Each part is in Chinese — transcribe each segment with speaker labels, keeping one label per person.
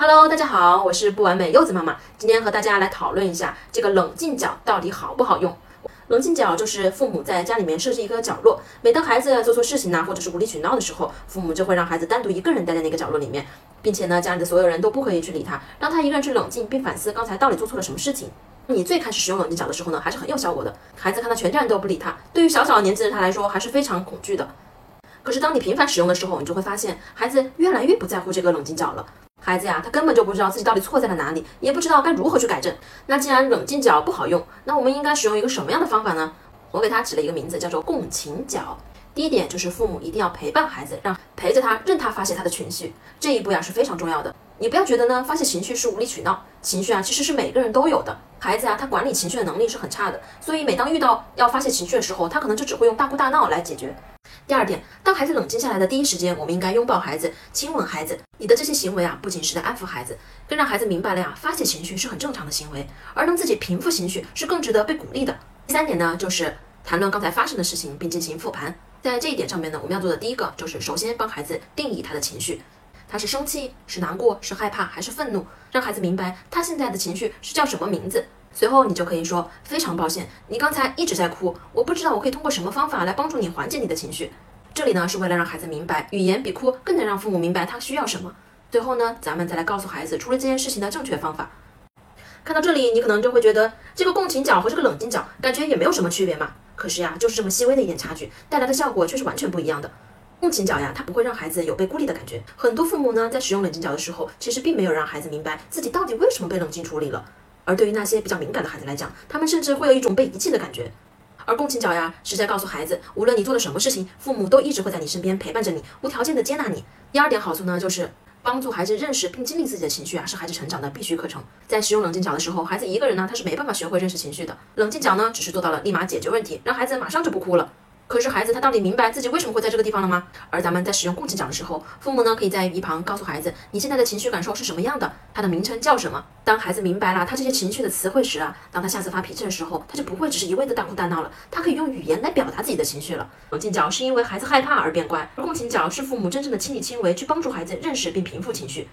Speaker 1: Hello，大家好，我是不完美柚子妈妈。今天和大家来讨论一下这个冷静角到底好不好用。冷静角就是父母在家里面设置一个角落，每当孩子做错事情呢，或者是无理取闹的时候，父母就会让孩子单独一个人待在那个角落里面，并且呢，家里的所有人都不可以去理他，让他一个人去冷静并反思刚才到底做错了什么事情。你最开始使用冷静角的时候呢，还是很有效果的。孩子看到全家人都不理他，对于小小年纪的他来说还是非常恐惧的。可是当你频繁使用的时候，你就会发现孩子越来越不在乎这个冷静角了。孩子呀，他根本就不知道自己到底错在了哪里，也不知道该如何去改正。那既然冷静角不好用，那我们应该使用一个什么样的方法呢？我给他起了一个名字，叫做共情角。第一点就是父母一定要陪伴孩子，让陪着他，任他发泄他的情绪。这一步呀是非常重要的。你不要觉得呢，发泄情绪是无理取闹，情绪啊其实是每个人都有的。孩子啊，他管理情绪的能力是很差的，所以每当遇到要发泄情绪的时候，他可能就只会用大哭大闹来解决。第二点，当孩子冷静下来的第一时间，我们应该拥抱孩子，亲吻孩子。你的这些行为啊，不仅是在安抚孩子，更让孩子明白了呀，发泄情绪是很正常的行为，而能自己平复情绪是更值得被鼓励的。第三点呢，就是谈论刚才发生的事情，并进行复盘。在这一点上面呢，我们要做的第一个就是首先帮孩子定义他的情绪，他是生气、是难过、是害怕还是愤怒，让孩子明白他现在的情绪是叫什么名字。随后你就可以说：“非常抱歉，你刚才一直在哭，我不知道我可以通过什么方法来帮助你缓解你的情绪。”这里呢是为了让孩子明白，语言比哭更能让父母明白他需要什么。最后呢，咱们再来告诉孩子处理这件事情的正确方法。看到这里，你可能就会觉得这个共情角和这个冷静角感觉也没有什么区别嘛。可是呀，就是这么细微的一点差距，带来的效果却是完全不一样的。共情角呀，它不会让孩子有被孤立的感觉。很多父母呢，在使用冷静角的时候，其实并没有让孩子明白自己到底为什么被冷静处理了。而对于那些比较敏感的孩子来讲，他们甚至会有一种被遗弃的感觉。而共情角呀，是在告诉孩子，无论你做了什么事情，父母都一直会在你身边陪伴着你，无条件的接纳你。第二点好处呢，就是帮助孩子认识并经历自己的情绪啊，是孩子成长的必须课程。在使用冷静角的时候，孩子一个人呢，他是没办法学会认识情绪的。冷静角呢，只是做到了立马解决问题，让孩子马上就不哭了。可是孩子他到底明白自己为什么会在这个地方了吗？而咱们在使用共情角的时候，父母呢可以在一旁告诉孩子，你现在的情绪感受是什么样的，它的名称叫什么。当孩子明白了他这些情绪的词汇时啊，当他下次发脾气的时候，他就不会只是一味的大哭大闹了，他可以用语言来表达自己的情绪了。冷静角是因为孩子害怕而变乖，而共情角是父母真正的亲力亲为去帮助孩子认识并平复情绪。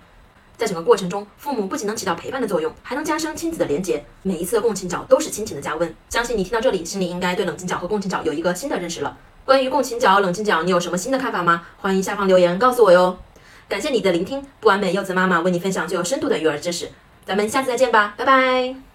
Speaker 1: 在整个过程中，父母不仅能起到陪伴的作用，还能加深亲子的连结。每一次的共情角都是亲情的加温。相信你听到这里，心里应该对冷静角和共情角有一个新的认识了。关于共情角、冷静角，你有什么新的看法吗？欢迎下方留言告诉我哟。感谢你的聆听，不完美柚子妈妈为你分享最有深度的育儿知识。咱们下次再见吧，拜拜。